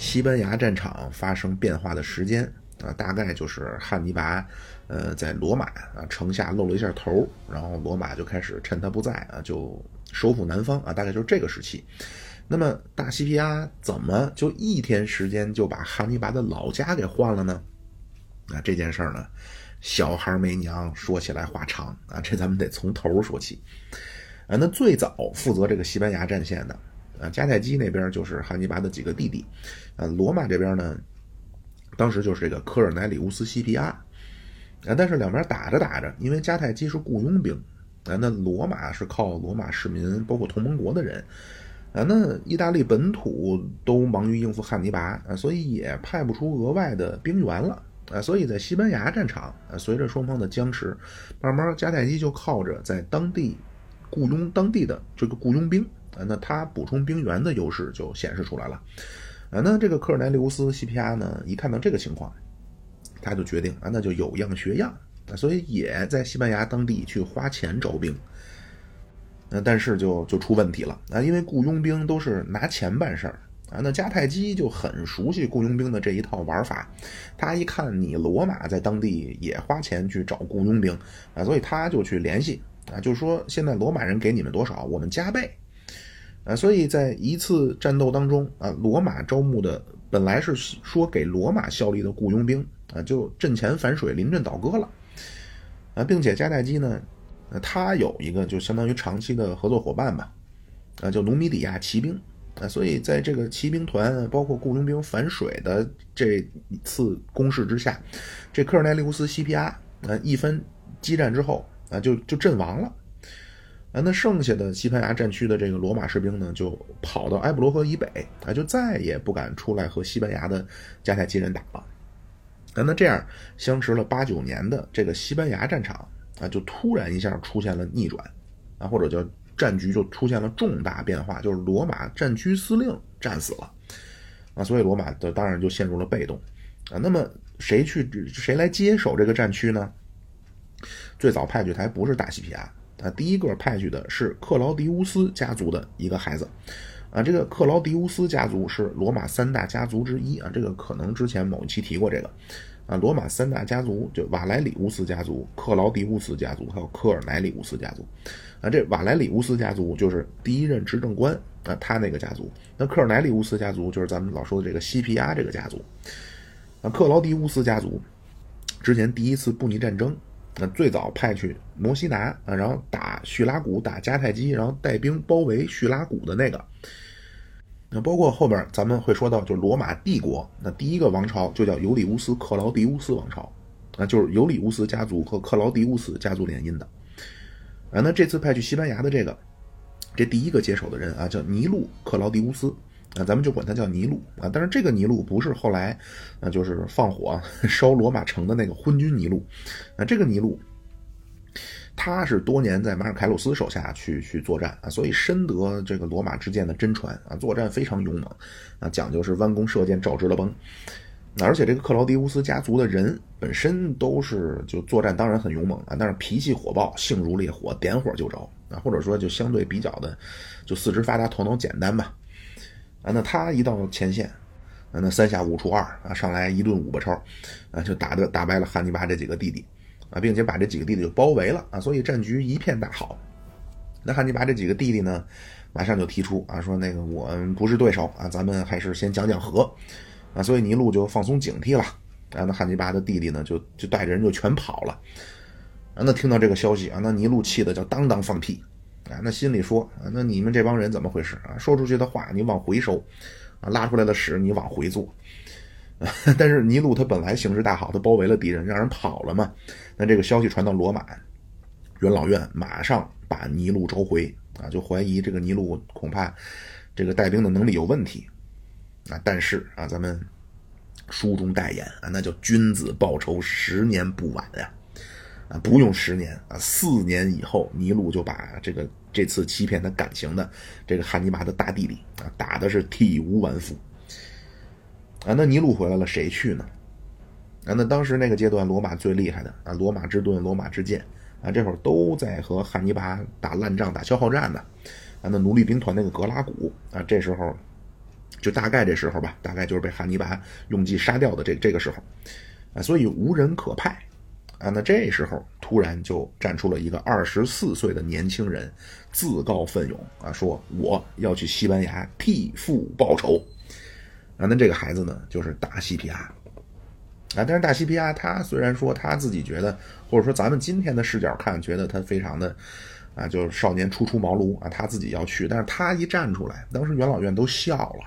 西班牙战场发生变化的时间啊，大概就是汉尼拔，呃，在罗马啊城下露了一下头，然后罗马就开始趁他不在啊，就收复南方啊，大概就是这个时期。那么大西皮亚怎么就一天时间就把汉尼拔的老家给换了呢？啊，这件事儿呢，小孩没娘，说起来话长啊，这咱们得从头说起。啊，那最早负责这个西班牙战线的啊，迦太基那边就是汉尼拔的几个弟弟，啊，罗马这边呢，当时就是这个科尔乃里乌斯西皮亚，啊，但是两边打着打着，因为迦太基是雇佣兵，啊，那罗马是靠罗马市民，包括同盟国的人，啊，那意大利本土都忙于应付汉尼拔，啊，所以也派不出额外的兵员了，啊，所以在西班牙战场，啊，随着双方的僵持，慢慢迦太基就靠着在当地。雇佣当地的这个雇佣兵啊，那他补充兵员的优势就显示出来了啊。那这个科尔奈利乌斯西皮亚呢，一看到这个情况，他就决定啊，那就有样学样啊，所以也在西班牙当地去花钱招兵。那但是就就出问题了啊，因为雇佣兵都是拿钱办事儿啊。那迦太基就很熟悉雇佣兵的这一套玩法，他一看你罗马在当地也花钱去找雇佣兵啊，所以他就去联系。啊，就说，现在罗马人给你们多少，我们加倍。啊，所以在一次战斗当中，啊，罗马招募的本来是说给罗马效力的雇佣兵，啊，就阵前反水，临阵倒戈了。啊，并且迦太基呢，他有一个就相当于长期的合作伙伴吧，啊，叫努米底亚骑兵。啊，所以在这个骑兵团包括雇佣兵反水的这一次攻势之下，这科尔奈利乌斯西皮阿，啊，一番激战之后。啊，就就阵亡了，啊，那剩下的西班牙战区的这个罗马士兵呢，就跑到埃布罗河以北，啊，就再也不敢出来和西班牙的迦太基人打了。啊，那这样相持了八九年的这个西班牙战场啊，就突然一下出现了逆转，啊，或者叫战局就出现了重大变化，就是罗马战区司令战死了，啊，所以罗马的当然就陷入了被动，啊，那么谁去谁来接手这个战区呢？最早派去的还不是大西皮亚啊，第一个派去的是克劳迪乌斯家族的一个孩子，啊，这个克劳迪乌斯家族是罗马三大家族之一啊，这个可能之前某一期提过这个，啊，罗马三大家族就瓦莱里乌斯家族、克劳迪乌斯家族还有科尔乃里乌斯家族，啊，这瓦莱里乌斯家族就是第一任执政官啊，他那个家族，那科尔乃里乌斯家族就是咱们老说的这个西皮亚这个家族，啊，克劳迪乌斯家族之前第一次布匿战争。那最早派去摩西拿啊，然后打叙拉古，打迦太基，然后带兵包围叙拉古的那个。那包括后边咱们会说到，就罗马帝国，那第一个王朝就叫尤里乌斯·克劳迪乌斯王朝，啊，就是尤里乌斯家族和克劳迪乌斯家族联姻的。啊，那这次派去西班牙的这个，这第一个接手的人啊，叫尼禄·克劳迪乌斯。啊，咱们就管他叫尼禄啊，但是这个尼禄不是后来，啊，就是放火烧罗马城的那个昏君尼禄，啊，这个尼禄，他是多年在马尔凯鲁斯手下去去作战啊，所以深得这个罗马之剑的真传啊，作战非常勇猛啊，讲究是弯弓射箭照直了崩，而且这个克劳迪乌斯家族的人本身都是就作战当然很勇猛啊，但是脾气火爆，性如烈火，点火就着啊，或者说就相对比较的就四肢发达，头脑简单吧。啊，那他一到前线，啊，那三下五除二啊，上来一顿五八超，啊，就打的打败了汉尼拔这几个弟弟，啊，并且把这几个弟弟就包围了啊，所以战局一片大好。那汉尼拔这几个弟弟呢，马上就提出啊，说那个我们不是对手啊，咱们还是先讲讲和，啊，所以尼禄就放松警惕了，啊，那汉尼拔的弟弟呢，就就带着人就全跑了，啊，那听到这个消息啊，那尼禄气的叫当当放屁。啊，那心里说啊，那你们这帮人怎么回事啊？说出去的话你往回收，啊，拉出来的屎你往回做。但是尼禄他本来形势大好，他包围了敌人，让人跑了嘛。那这个消息传到罗马，元老院马上把尼禄召回啊，就怀疑这个尼禄恐怕这个带兵的能力有问题啊。但是啊，咱们书中代言啊，那叫君子报仇，十年不晚呀。啊，不用十年啊，四年以后，尼禄就把这个这次欺骗他感情的这个汉尼拔的大弟弟啊，打的是体无完肤。啊，那尼禄回来了，谁去呢？啊，那当时那个阶段，罗马最厉害的啊，罗马之盾、罗马之剑啊，这会儿都在和汉尼拔打烂仗、打消耗战呢。啊，那奴隶兵团那个格拉古啊，这时候就大概这时候吧，大概就是被汉尼拔用计杀掉的这这个时候，啊，所以无人可派，啊，那这时候突然就站出了一个二十四岁的年轻人，自告奋勇啊，说我要去西班牙替父报仇，啊，那这个孩子呢，就是大西皮亚，啊，但是大西皮亚他虽然说他自己觉得，或者说咱们今天的视角看，觉得他非常的。啊，就是少年初出茅庐啊，他自己要去，但是他一站出来，当时元老院都笑了，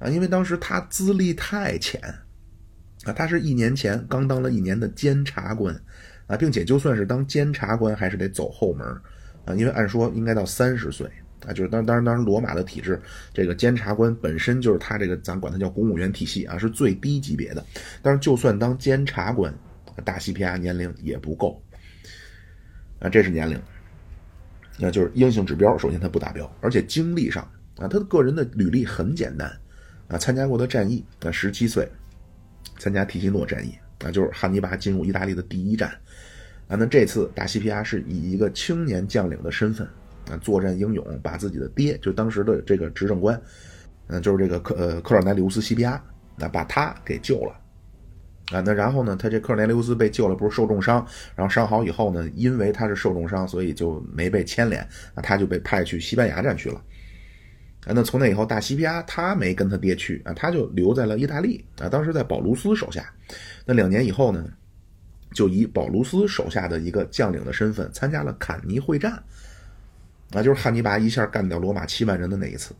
啊，因为当时他资历太浅，啊，他是一年前刚当了一年的监察官，啊，并且就算是当监察官，还是得走后门，啊，因为按说应该到三十岁，啊，就是当当然当然罗马的体制，这个监察官本身就是他这个咱管他叫公务员体系啊，是最低级别的，但是就算当监察官，大西皮亚年龄也不够，啊，这是年龄。那就是硬性指标，首先他不达标，而且经历上啊，他的个人的履历很简单啊，参加过的战役啊，十七岁参加提西诺战役啊，就是汉尼拔进入意大利的第一战啊。那这次大西皮亚是以一个青年将领的身份啊，作战英勇，把自己的爹，就当时的这个执政官，嗯，就是这个克呃克尔奈利乌斯西皮亚，那把他给救了。啊，那然后呢？他这科尔内利乌斯被救了，不是受重伤，然后伤好以后呢，因为他是受重伤，所以就没被牵连，啊，他就被派去西班牙战区了。啊，那从那以后，大西皮亚他没跟他爹去啊，他就留在了意大利啊，当时在保卢斯手下。那两年以后呢，就以保卢斯手下的一个将领的身份参加了坎尼会战，啊，就是汉尼拔一下干掉罗马七万人的那一次。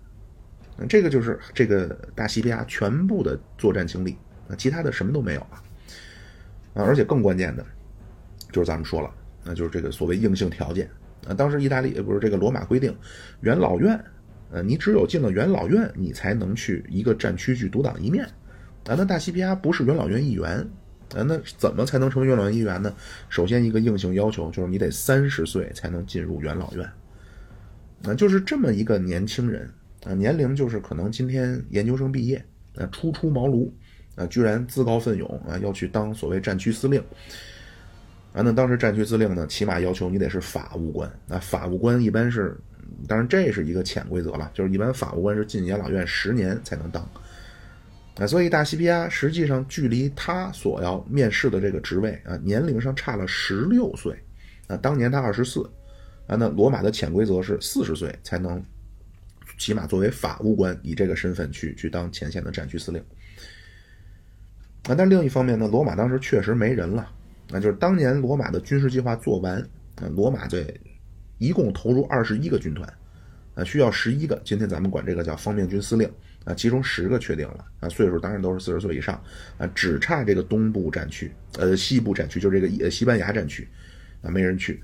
这个就是这个大西皮亚全部的作战经历。那其他的什么都没有了，啊，而且更关键的，就是咱们说了，那就是这个所谓硬性条件啊。当时意大利不是这个罗马规定，元老院，呃，你只有进了元老院，你才能去一个战区去独当一面啊。那大西皮亚不是元老院议员啊，那怎么才能成为元老院议员呢？首先一个硬性要求就是你得三十岁才能进入元老院，啊，就是这么一个年轻人啊，年龄就是可能今天研究生毕业，啊，初出茅庐。啊，居然自告奋勇啊，要去当所谓战区司令啊！那当时战区司令呢，起码要求你得是法务官。那法务官一般是，当然这是一个潜规则了，就是一般法务官是进养老院十年才能当。啊，所以大西皮亚实际上距离他所要面试的这个职位啊，年龄上差了十六岁。啊，当年他二十四，啊，那罗马的潜规则是四十岁才能，起码作为法务官以这个身份去去当前线的战区司令。啊，但另一方面呢，罗马当时确实没人了。那就是当年罗马的军事计划做完，啊，罗马队一共投入二十一个军团，啊，需要十一个。今天咱们管这个叫方面军司令，啊，其中十个确定了，啊，岁数当然都是四十岁以上，啊，只差这个东部战区，呃，西部战区就是这个西班牙战区，啊，没人去。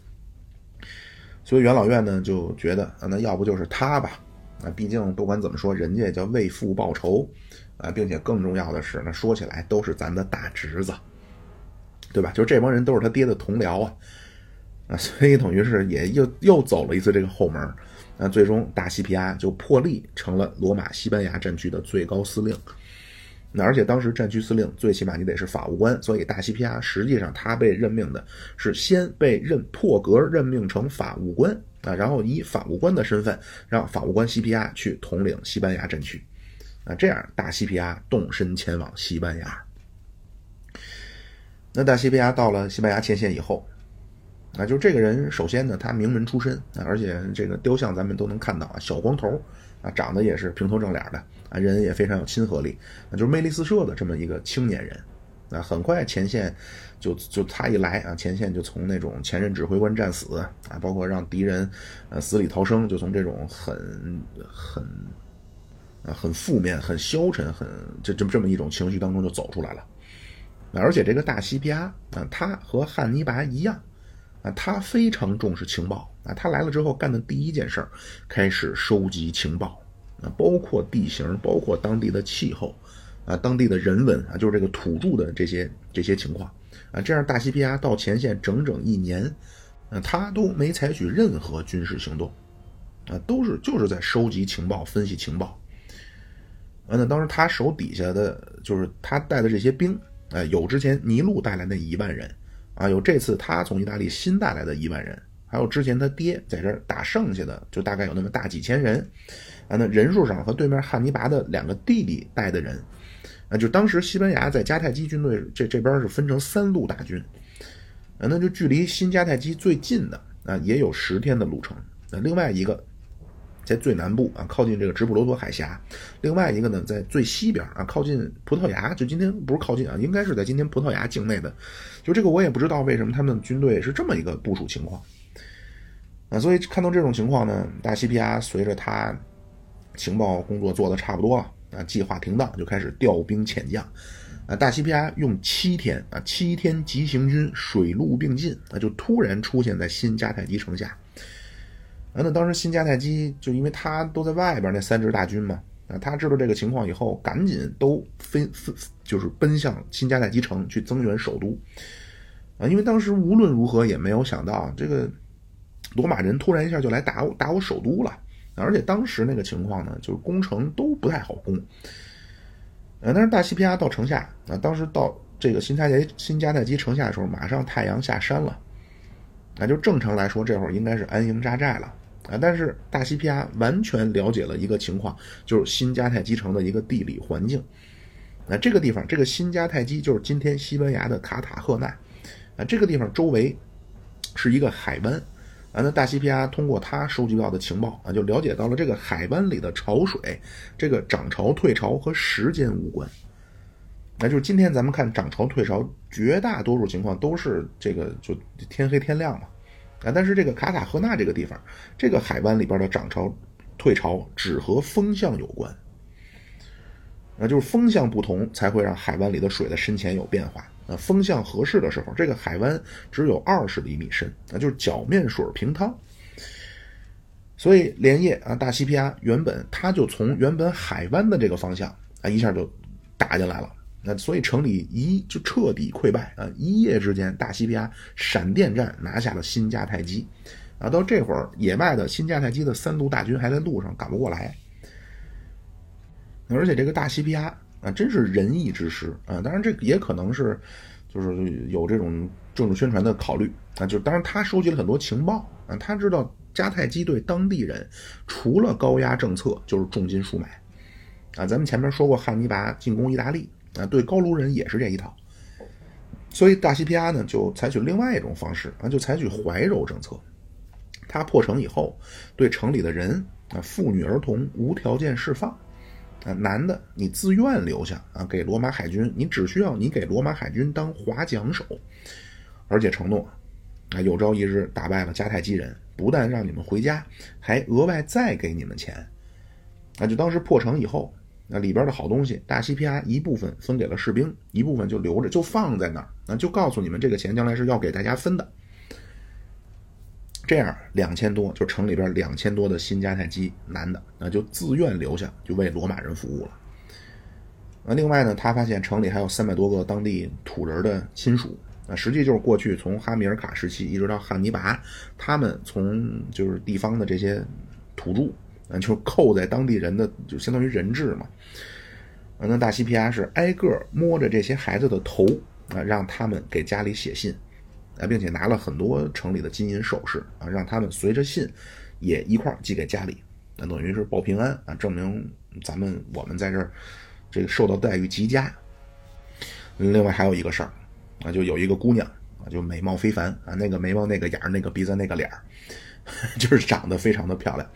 所以元老院呢就觉得，啊，那要不就是他吧，啊，毕竟不管怎么说，人家叫为父报仇。啊，并且更重要的是，那说起来都是咱的大侄子，对吧？就是这帮人都是他爹的同僚啊，啊，所以等于是也又又走了一次这个后门，那，最终大西皮亚就破例成了罗马西班牙战区的最高司令。那而且当时战区司令最起码你得是法务官，所以大西皮亚实际上他被任命的是先被任破格任命成法务官啊，然后以法务官的身份让法务官西皮亚去统领西班牙战区。那这样，大西皮亚动身前往西班牙。那大西皮亚到了西班牙前线以后，啊，就是这个人，首先呢，他名门出身啊，而且这个雕像咱们都能看到啊，小光头啊，长得也是平头正脸的啊，人也非常有亲和力，啊，就是魅力四射的这么一个青年人。啊，很快前线就就他一来啊，前线就从那种前任指挥官战死啊，包括让敌人呃死里逃生，就从这种很很。啊，很负面、很消沉、很这这么这么一种情绪当中就走出来了。而且这个大西皮阿啊，他和汉尼拔一样啊，他非常重视情报啊。他来了之后干的第一件事儿，开始收集情报啊，包括地形，包括当地的气候啊，当地的人文啊，就是这个土著的这些这些情况啊。这样，大西皮亚到前线整整一年，啊，他都没采取任何军事行动啊，都是就是在收集情报、分析情报。那当时他手底下的就是他带的这些兵，啊，有之前尼禄带来那一万人，啊，有这次他从意大利新带来的一万人，还有之前他爹在这儿打剩下的，就大概有那么大几千人，啊，那人数上和对面汉尼拔的两个弟弟带的人，啊，就当时西班牙在迦太基军队这这边是分成三路大军，啊，那就距离新迦太基最近的啊也有十天的路程，啊，另外一个。在最南部啊，靠近这个直布罗陀海峡；另外一个呢，在最西边啊，靠近葡萄牙。就今天不是靠近啊，应该是在今天葡萄牙境内的。就这个我也不知道为什么他们军队是这么一个部署情况啊。所以看到这种情况呢，大西皮亚随着他情报工作做的差不多了啊，计划停当，就开始调兵遣将啊。大西皮亚用七天啊，七天急行军，水陆并进啊，就突然出现在新迦太基城下。啊，那当时新迦太基就因为他都在外边那三支大军嘛，啊，他知道这个情况以后，赶紧都分分就是奔向新迦太基城去增援首都，啊，因为当时无论如何也没有想到这个罗马人突然一下就来打我打我首都了，而且当时那个情况呢，就是攻城都不太好攻，呃，但是大西皮亚到城下啊，当时到这个新迦太新迦太基城下的时候，马上太阳下山了，那就正常来说，这会儿应该是安营扎寨了。啊！但是大西皮亚完全了解了一个情况，就是新迦太基城的一个地理环境。那这个地方，这个新迦太基就是今天西班牙的卡塔赫纳。啊，这个地方周围是一个海湾。啊，那大西皮亚通过他收集到的情报啊，就了解到了这个海湾里的潮水，这个涨潮退潮和时间无关。那就是今天咱们看涨潮退潮，绝大多数情况都是这个就天黑天亮嘛。啊，但是这个卡塔赫纳这个地方，这个海湾里边的涨潮、退潮只和风向有关。那就是风向不同，才会让海湾里的水的深浅有变化。那风向合适的时候，这个海湾只有二十厘米深，那就是脚面水平汤。所以连夜啊，大西皮亚原本他就从原本海湾的这个方向啊，一下就打进来了。那所以城里一就彻底溃败啊！一夜之间，大西皮亚闪电战拿下了新迦太基，啊，到这会儿野外的新迦太基的三路大军还在路上赶不过来，而且这个大西皮亚啊，真是仁义之师啊！当然这也可能是就是有这种政治宣传的考虑啊，就当然他收集了很多情报啊，他知道迦太基对当地人除了高压政策就是重金赎买啊，咱们前面说过汉尼拔进攻意大利。啊，对高卢人也是这一套，所以大西皮亚呢就采取另外一种方式啊，就采取怀柔政策。他破城以后，对城里的人啊，妇女儿童无条件释放啊，男的你自愿留下啊，给罗马海军，你只需要你给罗马海军当划桨手，而且承诺啊，有朝一日打败了迦太基人，不但让你们回家，还额外再给你们钱。啊，就当时破城以后。那里边的好东西，大西皮亚一部分分给了士兵，一部分就留着，就放在那儿。那就告诉你们，这个钱将来是要给大家分的。这样两千多，就城里边两千多的新迦太基男的，那就自愿留下，就为罗马人服务了。那另外呢，他发现城里还有三百多个当地土人的亲属，啊，实际就是过去从哈米尔卡时期一直到汉尼拔，他们从就是地方的这些土著。啊，就扣在当地人的，就相当于人质嘛。啊，那大西皮亚是挨个摸着这些孩子的头啊，让他们给家里写信啊，并且拿了很多城里的金银首饰啊，让他们随着信也一块寄给家里，那等于是报平安啊，证明咱们我们在这儿这个受到待遇极佳。另外还有一个事儿啊，就有一个姑娘啊，就美貌非凡啊，那个眉毛那个眼儿，那个鼻子那个脸儿，就是长得非常的漂亮。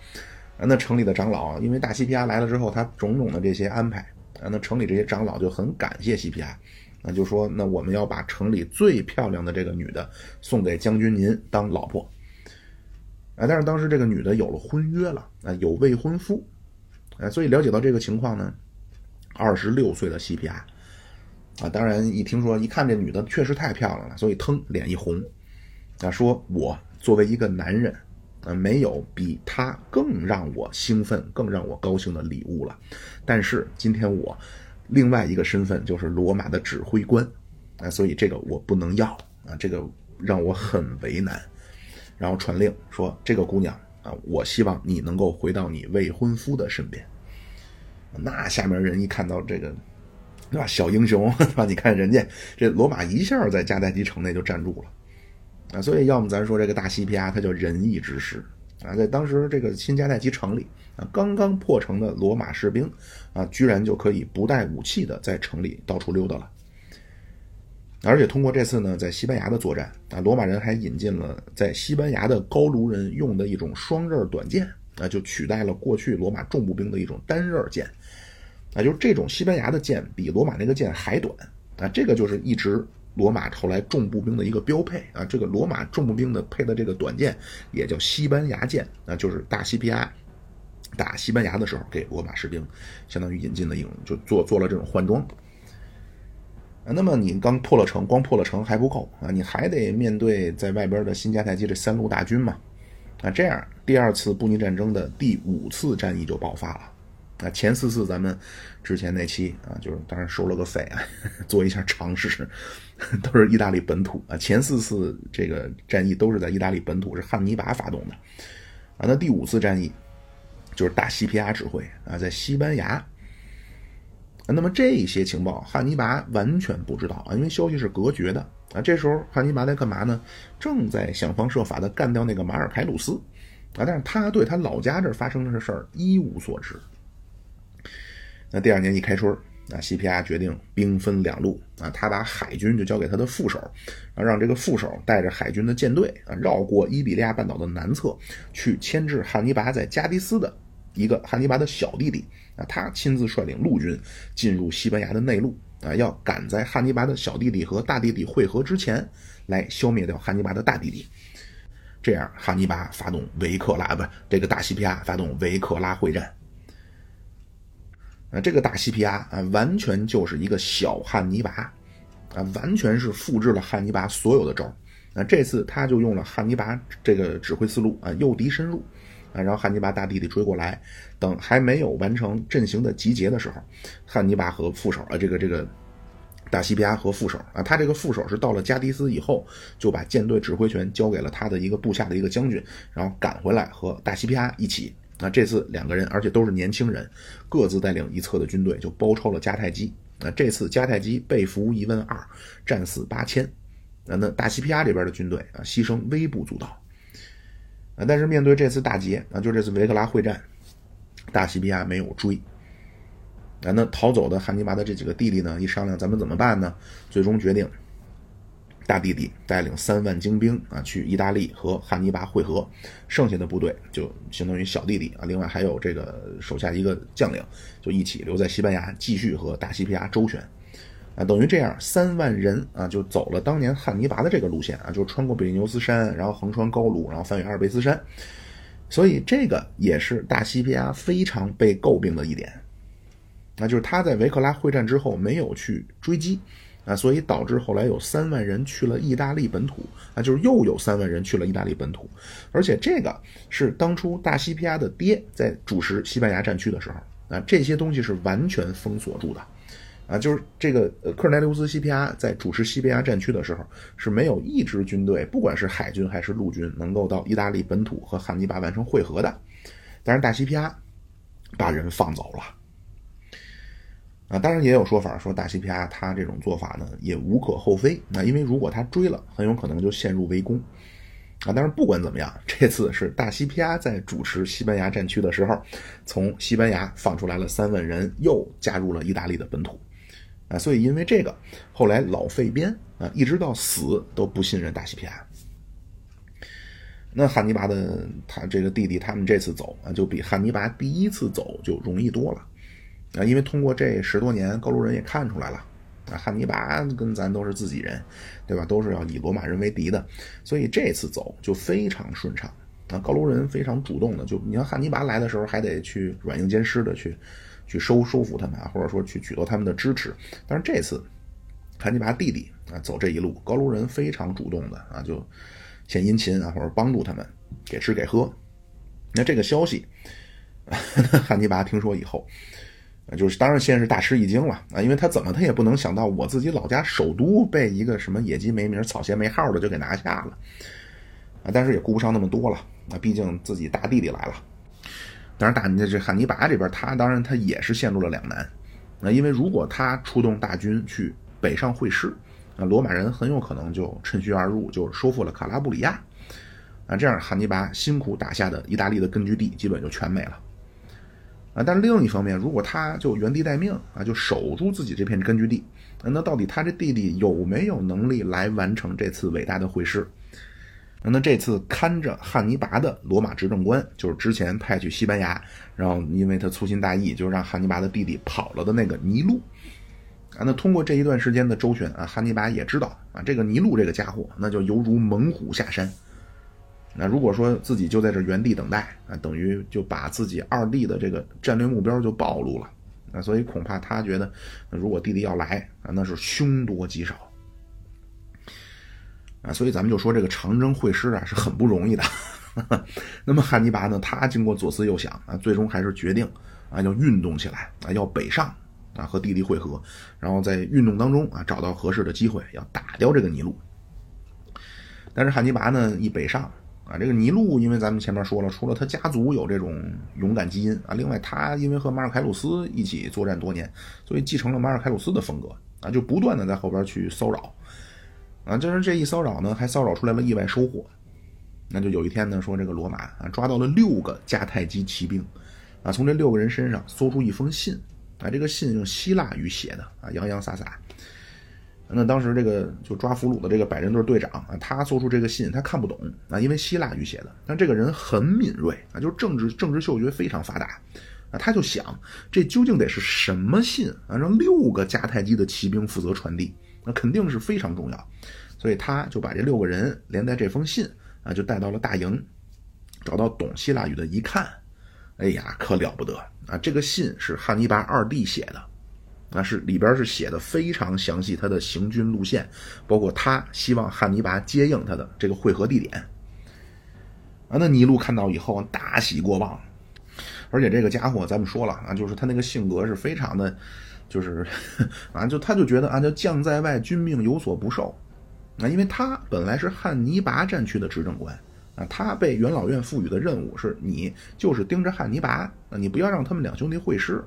啊，那城里的长老，因为大西皮亚来了之后，他种种的这些安排，啊，那城里这些长老就很感谢西皮亚，那就说，那我们要把城里最漂亮的这个女的送给将军您当老婆，啊，但是当时这个女的有了婚约了，啊，有未婚夫，啊，所以了解到这个情况呢，二十六岁的西皮亚，啊，当然一听说一看这女的确实太漂亮了，所以腾脸一红，啊，说我作为一个男人。呃，没有比他更让我兴奋、更让我高兴的礼物了。但是今天我另外一个身份就是罗马的指挥官，啊，所以这个我不能要啊，这个让我很为难。然后传令说：“这个姑娘啊，我希望你能够回到你未婚夫的身边。”那下面人一看到这个，对吧？小英雄，是吧？你看人家这罗马一下在迦太基城内就站住了。啊，所以要么咱说这个大西皮阿他叫仁义之师啊，在当时这个新迦太基城里啊，刚刚破城的罗马士兵啊，居然就可以不带武器的在城里到处溜达了。而且通过这次呢，在西班牙的作战啊，罗马人还引进了在西班牙的高卢人用的一种双刃短剑啊，就取代了过去罗马重步兵的一种单刃剑啊，就是这种西班牙的剑比罗马那个剑还短啊，这个就是一直罗马后来重步兵的一个标配啊，这个罗马重步兵的配的这个短剑也叫西班牙剑啊，就是大西皮亚打西班牙的时候给罗马士兵相当于引进的一种，就做做了这种换装。那么你刚破了城，光破了城还不够？啊，你还得面对在外边的新迦太基这三路大军嘛，啊，这样第二次布匿战争的第五次战役就爆发了，啊，前四次咱们之前那期啊，就是当然收了个费啊，做一下尝试，都是意大利本土啊，前四次这个战役都是在意大利本土，是汉尼拔发动的，啊，那第五次战役就是大西皮亚指挥啊，在西班牙。那么这些情报，汉尼拔完全不知道啊，因为消息是隔绝的啊。这时候汉尼拔在干嘛呢？正在想方设法的干掉那个马尔凯鲁斯啊，但是他对他老家这发生的事儿一无所知。那第二年一开春那，西皮亚决定兵分两路啊，他把海军就交给他的副手，啊，让这个副手带着海军的舰队啊，绕过伊比利亚半岛的南侧，去牵制汉尼拔在加的斯的。一个汉尼拔的小弟弟啊，他亲自率领陆军进入西班牙的内陆啊，要赶在汉尼拔的小弟弟和大弟弟会合之前来消灭掉汉尼拔的大弟弟。这样，汉尼拔发动维克拉不，这个大西皮亚发动维克拉会战。啊，这个大西皮亚啊，完全就是一个小汉尼拔啊，完全是复制了汉尼拔所有的招啊。这次他就用了汉尼拔这个指挥思路啊，诱敌深入。啊，然后汉尼拔大弟弟追过来，等还没有完成阵型的集结的时候，汉尼拔和副手啊，这个这个大西皮亚和副手啊，他这个副手是到了加迪斯以后，就把舰队指挥权交给了他的一个部下的一个将军，然后赶回来和大西皮亚一起。那，这次两个人，而且都是年轻人，各自带领一侧的军队，就包抄了迦太基。啊，这次迦太基被俘一万二，战死八千。啊，那大西皮亚这边的军队啊，牺牲微不足道。但是面对这次大捷啊，就这次维克拉会战，大西比亚没有追。啊，那逃走的汉尼拔的这几个弟弟呢，一商量，咱们怎么办呢？最终决定，大弟弟带领三万精兵啊，去意大利和汉尼拔会合，剩下的部队就相当于小弟弟啊，另外还有这个手下一个将领，就一起留在西班牙，继续和大西皮亚周旋。啊，等于这样，三万人啊，就走了当年汉尼拔的这个路线啊，就穿过比利牛斯山，然后横穿高卢，然后翻越阿尔卑斯山。所以这个也是大西皮亚非常被诟病的一点，那就是他在维克拉会战之后没有去追击啊，所以导致后来有三万人去了意大利本土啊，就是又有三万人去了意大利本土，而且这个是当初大西皮亚的爹在主持西班牙战区的时候啊，这些东西是完全封锁住的。啊，就是这个呃，克尔奈留斯·西皮亚在主持西班牙战区的时候，是没有一支军队，不管是海军还是陆军，能够到意大利本土和汉尼拔完成会合的。但是大西皮亚把人放走了。啊，当然也有说法说大西皮亚他这种做法呢也无可厚非。那因为如果他追了，很有可能就陷入围攻。啊，但是不管怎么样，这次是大西皮亚在主持西班牙战区的时候，从西班牙放出来了三万人，又加入了意大利的本土。啊，所以因为这个，后来老费边啊，一直到死都不信任大西皮亚。那汉尼拔的他这个弟弟他们这次走啊，就比汉尼拔第一次走就容易多了啊，因为通过这十多年，高卢人也看出来了啊，汉尼拔跟咱都是自己人，对吧？都是要以罗马人为敌的，所以这次走就非常顺畅啊。高卢人非常主动的，就你看汉尼拔来的时候，还得去软硬兼施的去。去收收服他们啊，或者说去取得他们的支持。但是这次，汉尼拔弟弟啊走这一路，高卢人非常主动的啊，就献殷勤啊，或者帮助他们，给吃给喝。那这个消息，汉尼拔听说以后，就是当然先是大吃一惊了啊，因为他怎么他也不能想到我自己老家首都被一个什么野鸡没名草鞋没号的就给拿下了啊，但是也顾不上那么多了啊，毕竟自己大弟弟来了。当然，大这这汉尼拔这边，他当然他也是陷入了两难，啊，因为如果他出动大军去北上会师，那罗马人很有可能就趁虚而入，就收复了卡拉布里亚。啊，这样汉尼拔辛苦打下的意大利的根据地基本就全没了。但另一方面，如果他就原地待命啊，就守住自己这片根据地，那到底他这弟弟有没有能力来完成这次伟大的会师？那这次看着汉尼拔的罗马执政官，就是之前派去西班牙，然后因为他粗心大意，就让汉尼拔的弟弟跑了的那个尼禄。啊，那通过这一段时间的周旋啊，汉尼拔也知道啊，这个尼禄这个家伙，那就犹如猛虎下山。那如果说自己就在这原地等待啊，等于就把自己二弟的这个战略目标就暴露了啊，所以恐怕他觉得，如果弟弟要来啊，那是凶多吉少啊，所以咱们就说这个长征会师啊是很不容易的。那么汉尼拔呢，他经过左思右想啊，最终还是决定啊要运动起来啊，要北上啊和弟弟会合，然后在运动当中啊找到合适的机会要打掉这个尼禄。但是汉尼拔呢一北上。啊，这个尼禄，因为咱们前面说了，除了他家族有这种勇敢基因啊，另外他因为和马尔凯鲁斯一起作战多年，所以继承了马尔凯鲁斯的风格啊，就不断的在后边去骚扰啊，就是这一骚扰呢，还骚扰出来了意外收获。那就有一天呢，说这个罗马啊抓到了六个迦太基骑兵啊，从这六个人身上搜出一封信啊，这个信用希腊语写的啊，洋洋洒洒。那当时这个就抓俘虏的这个百人队队长啊，他做出这个信，他看不懂啊，因为希腊语写的。但这个人很敏锐啊，就是政治政治嗅觉非常发达啊，他就想这究竟得是什么信啊？让六个迦太基的骑兵负责传递，那肯定是非常重要。所以他就把这六个人连带这封信啊，就带到了大营，找到懂希腊语的一看，哎呀，可了不得啊！这个信是汉尼拔二弟写的。那是里边是写的非常详细，他的行军路线，包括他希望汉尼拔接应他的这个汇合地点。啊，那尼禄看到以后大喜过望，而且这个家伙咱们说了啊，就是他那个性格是非常的，就是 啊，就他就觉得啊，叫将在外，君命有所不受。啊，因为他本来是汉尼拔战区的执政官啊，他被元老院赋予的任务是你就是盯着汉尼拔啊，你不要让他们两兄弟会师。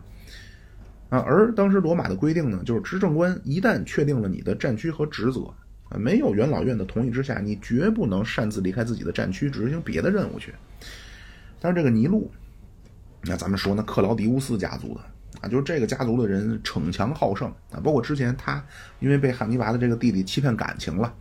啊，而当时罗马的规定呢，就是执政官一旦确定了你的战区和职责，啊，没有元老院的同意之下，你绝不能擅自离开自己的战区执行别的任务去。但是这个尼禄，那咱们说呢，克劳迪乌斯家族的啊，就是这个家族的人逞强好胜啊，包括之前他因为被汉尼拔的这个弟弟欺骗感情了，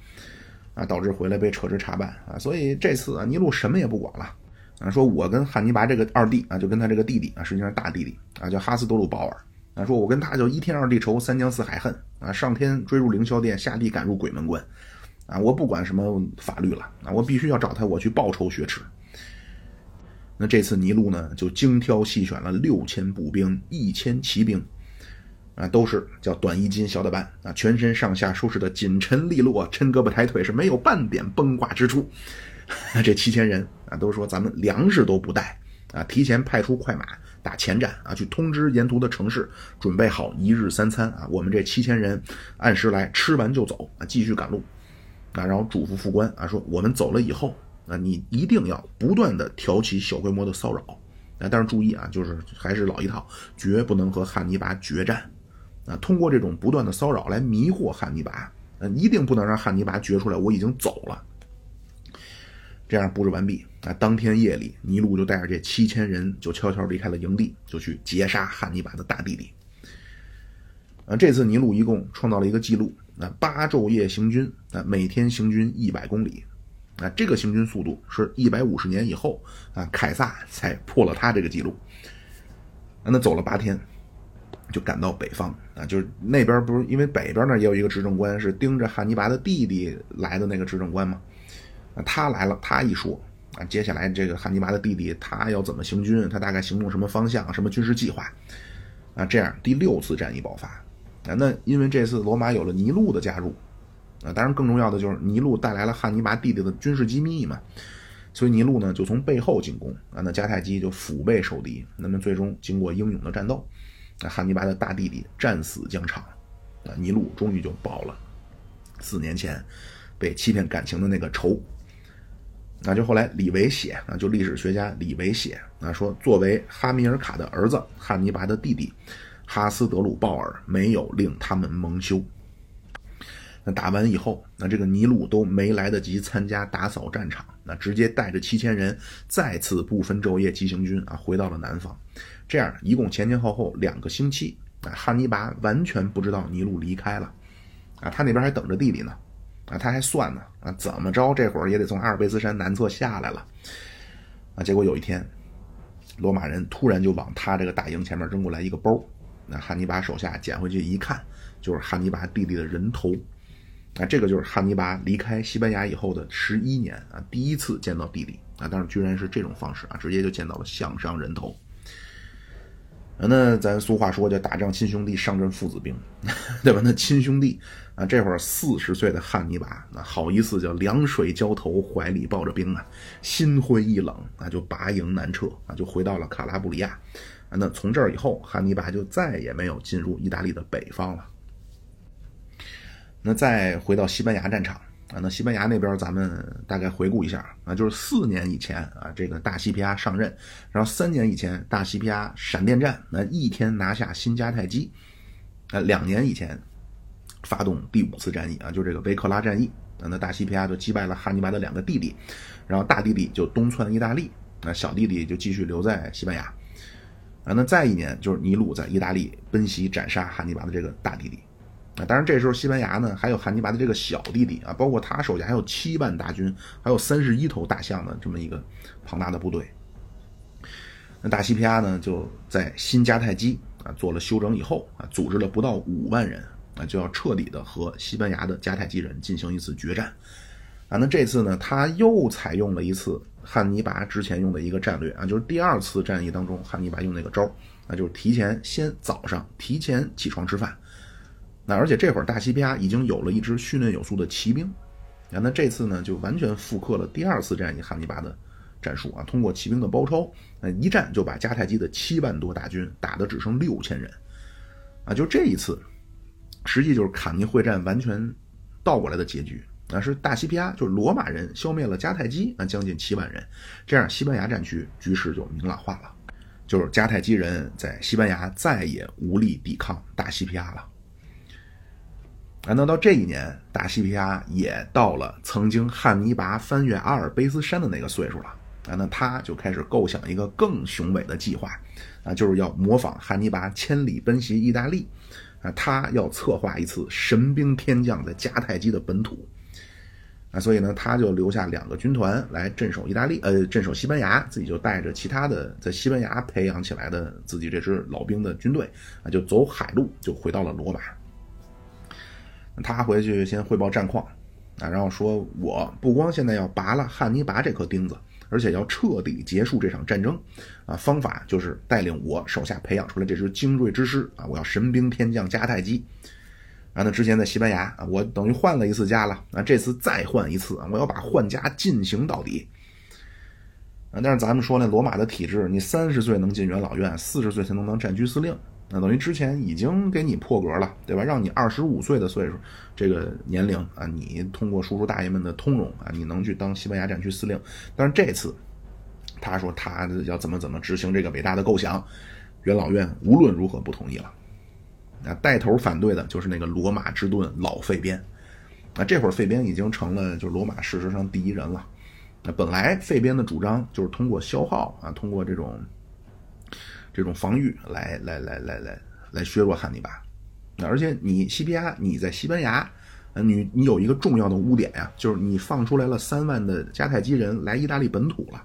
啊，导致回来被撤职查办啊，所以这次啊，尼禄什么也不管了啊，说我跟汉尼拔这个二弟啊，就跟他这个弟弟啊，实际上大弟弟啊，叫哈斯多鲁保尔。啊，说我跟他就一天二地仇，三江四海恨啊！上天追入凌霄殿，下地赶入鬼门关，啊！我不管什么法律了啊！我必须要找他，我去报仇雪耻。那这次尼禄呢，就精挑细选了六千步兵，一千骑兵，啊，都是叫短衣襟小打扮啊，全身上下收拾的紧沉利落，抻胳膊抬腿是没有半点崩挂之处。这七千人啊，都说咱们粮食都不带啊，提前派出快马。打前站啊，去通知沿途的城市，准备好一日三餐啊。我们这七千人按时来，吃完就走啊，继续赶路啊。然后嘱咐副官啊，说我们走了以后啊，你一定要不断的挑起小规模的骚扰啊。但是注意啊，就是还是老一套，绝不能和汉尼拔决战啊。通过这种不断的骚扰来迷惑汉尼拔，啊，一定不能让汉尼拔觉出来我已经走了。这样布置完毕啊，当天夜里，尼禄就带着这七千人就悄悄离开了营地，就去截杀汉尼拔的大弟弟。啊，这次尼禄一共创造了一个记录，啊，八昼夜行军，啊，每天行军一百公里，啊，这个行军速度是一百五十年以后啊，凯撒才破了他这个记录。啊，那走了八天，就赶到北方啊，就是那边不是因为北边那也有一个执政官是盯着汉尼拔的弟弟来的那个执政官吗？啊，他来了，他一说啊，接下来这个汉尼拔的弟弟他要怎么行军？他大概行动什么方向？什么军事计划？啊，这样第六次战役爆发啊。那因为这次罗马有了尼禄的加入啊，当然更重要的就是尼禄带来了汉尼拔弟弟的军事机密嘛，所以尼禄呢就从背后进攻啊，那迦太基就腹背受敌。那么最终经过英勇的战斗，那汉尼拔的大弟弟战死疆场啊，尼禄终于就报了四年前被欺骗感情的那个仇。那就后来李维写啊，就历史学家李维写啊，说作为哈米尔卡的儿子，汉尼拔的弟弟哈斯德鲁鲍尔没有令他们蒙羞。那打完以后，那这个尼禄都没来得及参加打扫战场，那直接带着七千人再次不分昼夜急行军啊，回到了南方。这样一共前前后后两个星期啊，汉尼拔完全不知道尼禄离开了啊，他那边还等着弟弟呢啊，他还算呢啊，怎么着这会儿也得从阿尔卑斯山南侧下来了啊。结果有一天，罗马人突然就往他这个大营前面扔过来一个包，那汉尼拔手下捡回去一看，就是汉尼拔弟弟的人头。啊，这个就是汉尼拔离开西班牙以后的十一年啊，第一次见到弟弟啊，但是居然是这种方式啊，直接就见到了项上人头。那咱俗话说叫打仗亲兄弟，上阵父子兵，对吧？那亲兄弟啊，这会儿四十岁的汉尼拔，那好意思叫凉水浇头，怀里抱着兵啊，心灰意冷啊，就拔营南撤啊，就回到了卡拉布里亚。啊那从这儿以后，汉尼拔就再也没有进入意大利的北方了。那再回到西班牙战场啊，那西班牙那边咱们大概回顾一下啊，就是四年以前啊，这个大西皮亚上任，然后三年以前大西皮亚闪电战，那一天拿下新迦太基，啊，两年以前发动第五次战役啊，就这个维克拉战役啊，那大西皮亚就击败了汉尼拔的两个弟弟，然后大弟弟就东窜意大利，那小弟弟就继续留在西班牙，啊，那再一年就是尼禄在意大利奔袭斩杀汉尼拔的这个大弟弟。啊，当然，这时候西班牙呢还有汉尼拔的这个小弟弟啊，包括他手下还有七万大军，还有三十一头大象的这么一个庞大的部队。那大西皮亚呢就在新迦太基啊做了休整以后啊，组织了不到五万人啊，就要彻底的和西班牙的迦太基人进行一次决战。啊，那这次呢他又采用了一次汉尼拔之前用的一个战略啊，就是第二次战役当中汉尼拔用那个招啊，就是提前先早上提前起床吃饭。那而且这会儿大西皮亚已经有了一支训练有素的骑兵，啊，那这次呢就完全复刻了第二次战役汉尼拔的战术啊，通过骑兵的包抄，那，一战就把迦太基的七万多大军打得只剩六千人，啊，就这一次，实际就是坎尼会战完全倒过来的结局。啊，是大西皮亚就是罗马人消灭了迦太基啊将近七万人，这样西班牙战区局势就明朗化了，就是迦太基人在西班牙再也无力抵抗大西皮亚了。啊，那到这一年，大西皮亚也到了曾经汉尼拔翻越阿尔卑斯山的那个岁数了。啊，那他就开始构想一个更雄伟的计划，啊，就是要模仿汉尼拔千里奔袭意大利，啊，他要策划一次神兵天降在迦太基的本土。啊，所以呢，他就留下两个军团来镇守意大利，呃，镇守西班牙，自己就带着其他的在西班牙培养起来的自己这支老兵的军队，啊，就走海路就回到了罗马。他回去先汇报战况，啊，然后说我不光现在要拔了汉尼拔这颗钉子，而且要彻底结束这场战争，啊，方法就是带领我手下培养出来这支精锐之师，啊，我要神兵天降迦太基，啊，那之前在西班牙，啊，我等于换了一次家了，啊，这次再换一次，我要把换家进行到底，啊，但是咱们说那罗马的体制，你三十岁能进元老院，四十岁才能当战区司令。那等于之前已经给你破格了，对吧？让你二十五岁的岁数，这个年龄啊，你通过叔叔大爷们的通融啊，你能去当西班牙战区司令。但是这次，他说他要怎么怎么执行这个伟大的构想，元老院无论如何不同意了。那带头反对的就是那个罗马之盾老费边。那这会儿费边已经成了就是罗马事实上第一人了。那本来费边的主张就是通过消耗啊，通过这种。这种防御来来来来来来削弱汉尼拔，那而且你西皮亚你在西班牙，你你有一个重要的污点呀，就是你放出来了三万的迦太基人来意大利本土了，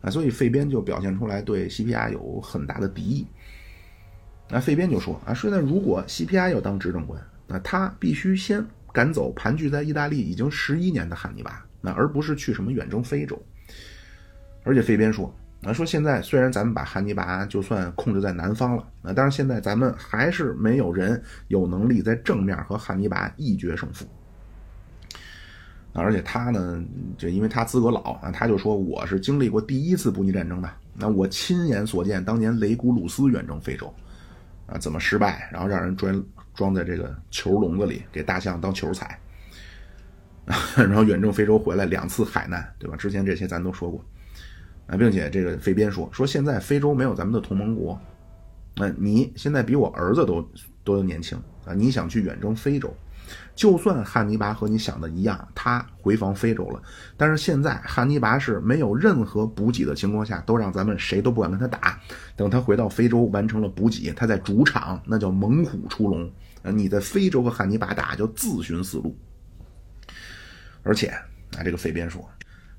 啊，所以费边就表现出来对西皮亚有很大的敌意。那费边就说啊，说那如果西皮亚要当执政官，那他必须先赶走盘踞在意大利已经十一年的汉尼拔，那而不是去什么远征非洲。而且费边说。啊，说现在虽然咱们把汉尼拔就算控制在南方了，啊，但是现在咱们还是没有人有能力在正面和汉尼拔一决胜负。而且他呢，就因为他资格老啊，他就说我是经历过第一次布匿战争的，那我亲眼所见当年雷古鲁斯远征非洲，啊，怎么失败，然后让人装装在这个球笼子里给大象当球踩，然后远征非洲回来两次海难，对吧？之前这些咱都说过。啊，并且这个费边说说现在非洲没有咱们的同盟国，那你现在比我儿子都都年轻啊，你想去远征非洲，就算汉尼拔和你想的一样，他回防非洲了，但是现在汉尼拔是没有任何补给的情况下，都让咱们谁都不敢跟他打。等他回到非洲完成了补给，他在主场那叫猛虎出笼啊。你在非洲和汉尼拔打就自寻死路。而且啊，这个费边说，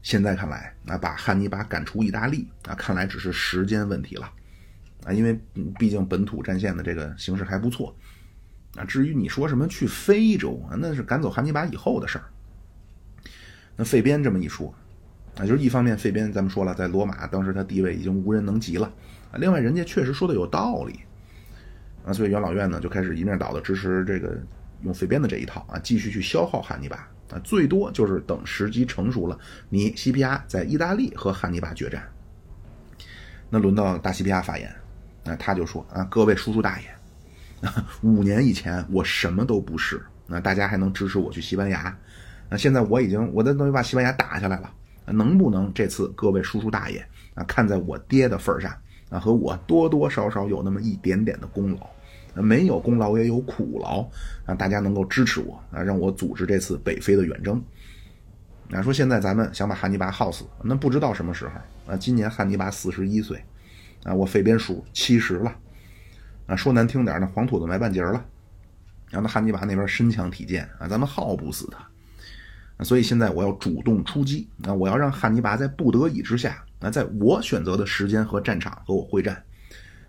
现在看来啊，把汉尼拔赶出意大利啊，看来只是时间问题了。啊，因为毕竟本土战线的这个形势还不错。啊，至于你说什么去非洲啊，那是赶走汉尼拔以后的事儿。那费边这么一说，啊，就是一方面费边咱们说了，在罗马当时他地位已经无人能及了啊。另外，人家确实说的有道理啊，所以元老院呢就开始一面倒的支持这个用费边的这一套啊，继续去消耗汉尼拔啊，最多就是等时机成熟了，你西皮亚在意大利和汉尼拔决战。那轮到大西皮亚发言，那他就说啊，各位叔叔大爷。啊 五年以前我什么都不是，那大家还能支持我去西班牙？那现在我已经，我的等于把西班牙打下来了，能不能这次各位叔叔大爷啊，看在我爹的份上啊，和我多多少少有那么一点点的功劳，没有功劳也有苦劳，啊大家能够支持我啊，让我组织这次北非的远征。啊，说现在咱们想把汉尼拔耗死，那不知道什么时候啊？今年汉尼拔四十一岁，啊，我费边叔七十了。啊，说难听点那黄土都埋半截了。然后汉尼拔那边身强体健啊，咱们耗不死他。所以现在我要主动出击，啊，我要让汉尼拔在不得已之下，啊，在我选择的时间和战场和我会战。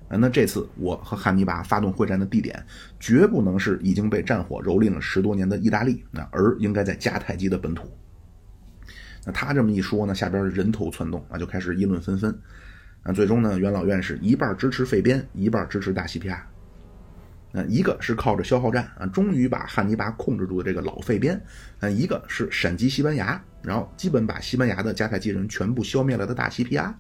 啊，那这次我和汉尼拔发动会战的地点，绝不能是已经被战火蹂躏了十多年的意大利，那而应该在迦太基的本土。那他这么一说呢，下边人头攒动啊，就开始议论纷纷。那最终呢，元老院是一半支持费边，一半支持大西皮亚。那一个是靠着消耗战啊，终于把汉尼拔控制住的这个老费边；啊，一个是闪击西班牙，然后基本把西班牙的迦太基人全部消灭了的大西皮亚。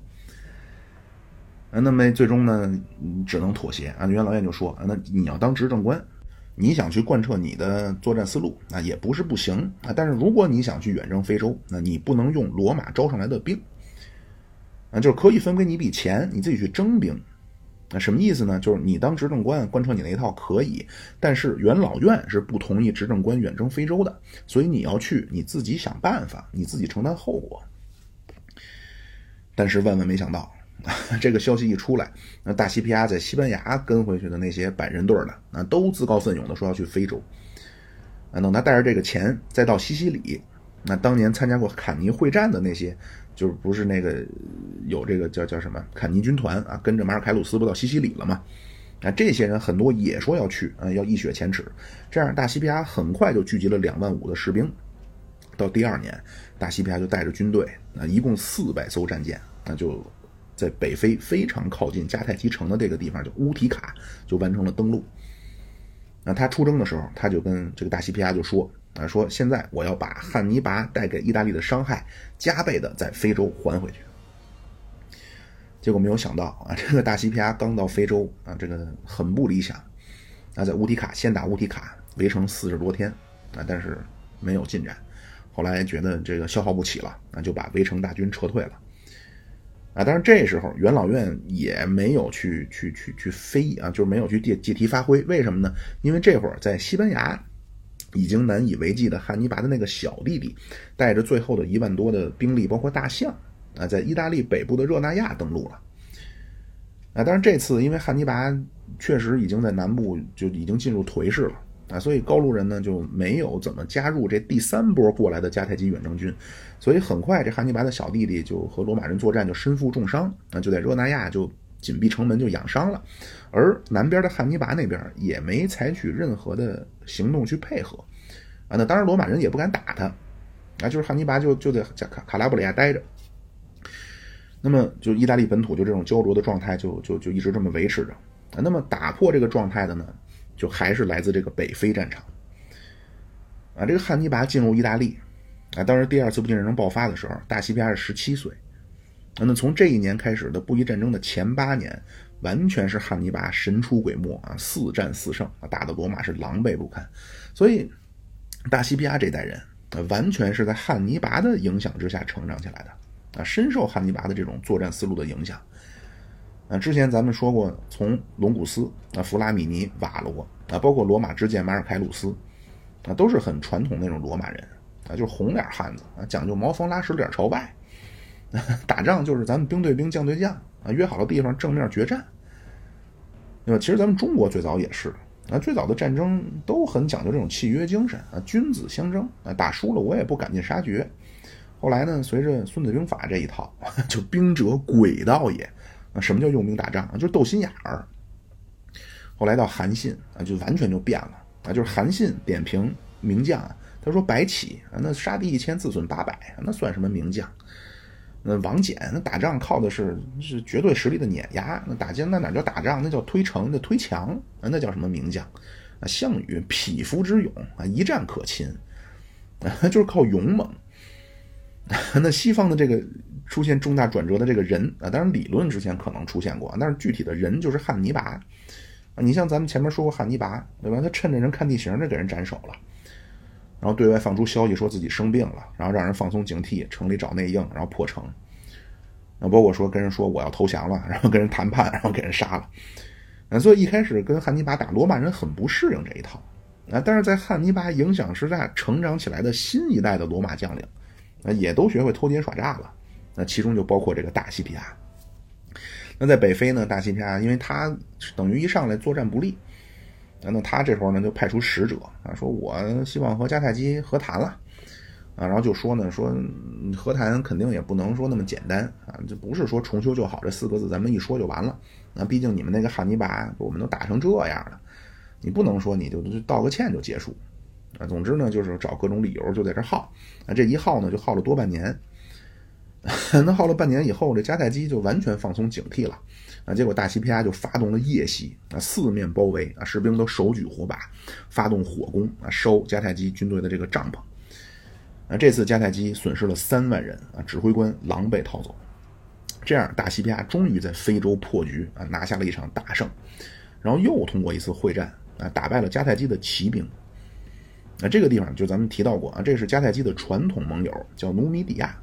啊，那么最终呢，只能妥协啊。元老院就说啊，那你要当执政官，你想去贯彻你的作战思路，那也不是不行啊。但是如果你想去远征非洲，那你不能用罗马招上来的兵。啊，就是可以分给你一笔钱，你自己去征兵。那什么意思呢？就是你当执政官贯彻你那一套可以，但是元老院是不同意执政官远征非洲的，所以你要去，你自己想办法，你自己承担后果。但是万万没想到，这个消息一出来，那大西皮亚在西班牙跟回去的那些百人队呢，啊，都自告奋勇的说要去非洲。啊，等他带着这个钱再到西西里，那当年参加过坎尼会战的那些。就是不是那个有这个叫叫什么坎尼军团啊，跟着马尔凯鲁斯不到西西里了吗？啊，这些人很多也说要去啊，要一雪前耻。这样，大西皮亚很快就聚集了两万五的士兵。到第二年，大西皮亚就带着军队啊，一共四百艘战舰，那就在北非非常靠近迦太基城的这个地方，叫乌提卡，就完成了登陆。那他出征的时候，他就跟这个大西皮亚就说。啊，说现在我要把汉尼拔带给意大利的伤害加倍的在非洲还回去。结果没有想到啊，这个大西皮亚刚到非洲啊，这个很不理想。啊，在乌提卡先打乌提卡，围城四十多天啊，但是没有进展。后来觉得这个消耗不起了，啊，就把围城大军撤退了。啊，但是这时候元老院也没有去去去去非议啊，就是没有去借借题发挥。为什么呢？因为这会儿在西班牙。已经难以为继的汉尼拔的那个小弟弟，带着最后的一万多的兵力，包括大象啊，在意大利北部的热那亚登陆了。啊，但是这次因为汉尼拔确实已经在南部就已经进入颓势了啊，所以高卢人呢就没有怎么加入这第三波过来的迦太基远征军，所以很快这汉尼拔的小弟弟就和罗马人作战就身负重伤啊，就在热那亚就。紧闭城门就养伤了，而南边的汉尼拔那边也没采取任何的行动去配合，啊，那当然罗马人也不敢打他，啊，就是汉尼拔就就在卡卡拉布里亚待着，那么就意大利本土就这种焦灼的状态就就就一直这么维持着，啊，那么打破这个状态的呢，就还是来自这个北非战场，啊，这个汉尼拔进入意大利，啊，当时第二次布匿战争爆发的时候，大西皮亚是十七岁。那从这一年开始的布衣战争的前八年，完全是汉尼拔神出鬼没啊，四战四胜，打的罗马是狼狈不堪。所以，大西皮阿这代人，完全是在汉尼拔的影响之下成长起来的啊，深受汉尼拔的这种作战思路的影响。啊，之前咱们说过，从龙古斯啊、弗拉米尼、瓦罗啊，包括罗马之剑马尔凯鲁斯啊，都是很传统那种罗马人啊，就是红脸汉子啊，讲究毛峰拉屎脸朝外，打仗就是咱们兵对兵，将对将啊，约好了地方正面决战，对吧？其实咱们中国最早也是啊，最早的战争都很讲究这种契约精神啊，君子相争啊，打输了我也不赶尽杀绝。后来呢，随着《孙子兵法》这一套，就兵者诡道也什么叫用兵打仗啊？就是斗心眼儿。后来到韩信啊，就完全就变了啊！就是韩信点评名将啊，他说：“白起啊，那杀敌一千，自损八百，那算什么名将？那王翦那打仗靠的是是绝对实力的碾压，那打将那哪叫打仗？那叫推城，那推墙啊，那叫什么名将？啊，项羽匹夫之勇啊，一战可擒啊，就是靠勇猛。那西方的这个出现重大转折的这个人啊，当然理论之前可能出现过，但是具体的人就是汉尼拔。”你像咱们前面说过汉尼拔，对吧？他趁着人看地形，就给人斩首了，然后对外放出消息说自己生病了，然后让人放松警惕，城里找内应，然后破城。那包括说跟人说我要投降了，然后跟人谈判，然后给人杀了。那所以一开始跟汉尼拔打，罗马人很不适应这一套。啊，但是在汉尼拔影响之下成长起来的新一代的罗马将领，啊，也都学会偷奸耍诈了。那其中就包括这个大西皮亚。那在北非呢，大西皮亚，因为他等于一上来作战不利，那他这时候呢就派出使者啊，说我希望和迦太基和谈了啊，然后就说呢，说和谈肯定也不能说那么简单啊，就不是说重修就好这四个字咱们一说就完了。那毕竟你们那个汉尼拔，我们都打成这样了，你不能说你就道个歉就结束啊。总之呢，就是找各种理由就在这耗啊，这一耗呢就耗了多半年。那耗了半年以后，这迦太基就完全放松警惕了啊！结果大西皮亚就发动了夜袭啊，四面包围啊，士兵都手举火把，发动火攻啊，烧迦太基军队的这个帐篷啊。这次迦太基损失了三万人啊，指挥官狼狈逃走。这样，大西皮亚终于在非洲破局啊，拿下了一场大胜，然后又通过一次会战啊，打败了迦太基的骑兵。那这个地方就咱们提到过啊，这是迦太基的传统盟友，叫努米底亚。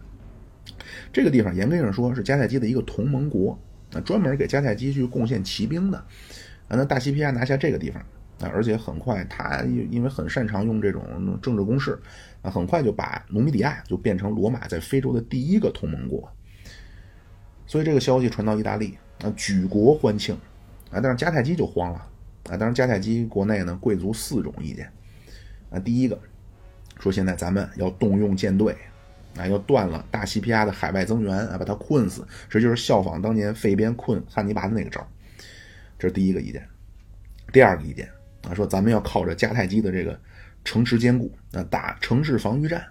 这个地方严格上说是迦太基的一个同盟国，啊，专门给迦太基去贡献骑兵的，啊，那大西皮亚拿下这个地方，啊，而且很快他因为很擅长用这种政治攻势，啊，很快就把努米底亚就变成罗马在非洲的第一个同盟国。所以这个消息传到意大利，啊，举国欢庆，啊，但是迦太基就慌了，啊，当然迦太基国内呢贵族四种意见，啊，第一个说现在咱们要动用舰队。啊，要断了大西皮亚的海外增援啊，把他困死，这就是效仿当年费边困汉尼拔的那个招这是第一个意见。第二个意见啊，说咱们要靠着迦太基的这个城池坚固啊，打城市防御战，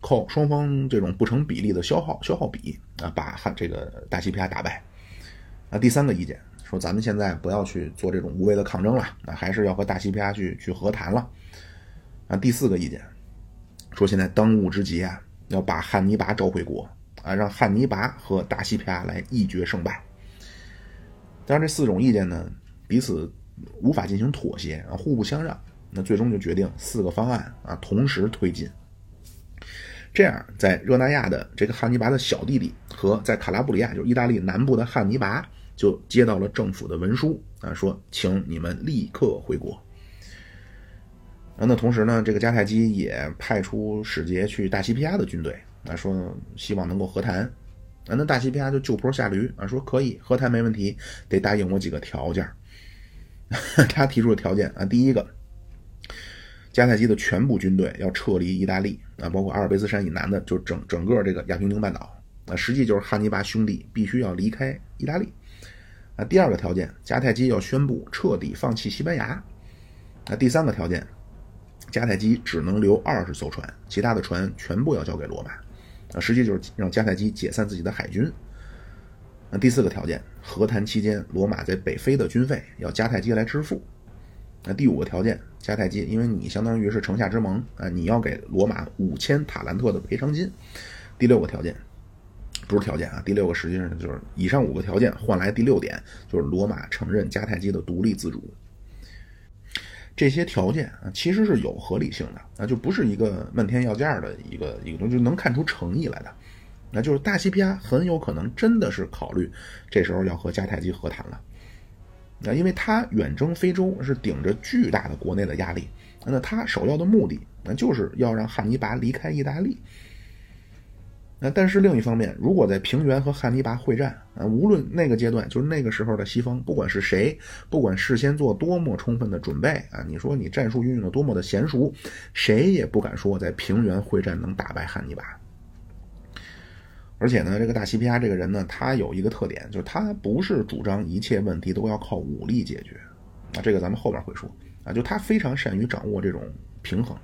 靠双方这种不成比例的消耗消耗比啊，把汉这个大西皮亚打败。啊，第三个意见说咱们现在不要去做这种无谓的抗争了，那还是要和大西皮亚去去和谈了。啊，第四个意见说现在当务之急啊。要把汉尼拔召回国啊，让汉尼拔和大西皮亚来一决胜败。当然，这四种意见呢，彼此无法进行妥协啊，互不相让。那最终就决定四个方案啊，同时推进。这样，在热那亚的这个汉尼拔的小弟弟和在卡拉布里亚，就是意大利南部的汉尼拔，就接到了政府的文书啊，说请你们立刻回国。啊，那同时呢，这个迦太基也派出使节去大西皮亚的军队啊，说希望能够和谈。啊，那大西皮亚就就坡下驴啊，说可以和谈没问题，得答应我几个条件。他提出的条件啊，第一个，迦太基的全部军队要撤离意大利啊，包括阿尔卑斯山以南的，就整整个这个亚平宁半岛啊，实际就是汉尼拔兄弟必须要离开意大利。啊，第二个条件，迦太基要宣布彻底放弃西班牙。啊，第三个条件。迦太基只能留二十艘船，其他的船全部要交给罗马。啊，实际就是让迦太基解散自己的海军。那第四个条件，和谈期间，罗马在北非的军费要迦太基来支付。那第五个条件，迦太基因为你相当于是城下之盟啊，你要给罗马五千塔兰特的赔偿金。第六个条件，不是条件啊，第六个实际上就是以上五个条件换来第六点，就是罗马承认迦太基的独立自主。这些条件啊，其实是有合理性的那，就不是一个漫天要价的一个一个东西，就能看出诚意来的。那就是大西皮亚很有可能真的是考虑这时候要和迦太基和谈了。那，因为他远征非洲是顶着巨大的国内的压力，那他首要的目的那就是要让汉尼拔离开意大利。那但是另一方面，如果在平原和汉尼拔会战啊，无论那个阶段，就是那个时候的西方，不管是谁，不管事先做多么充分的准备啊，你说你战术运用的多么的娴熟，谁也不敢说在平原会战能打败汉尼拔。而且呢，这个大西皮亚这个人呢，他有一个特点，就是他不是主张一切问题都要靠武力解决啊，这个咱们后边会说啊，就他非常善于掌握这种平衡，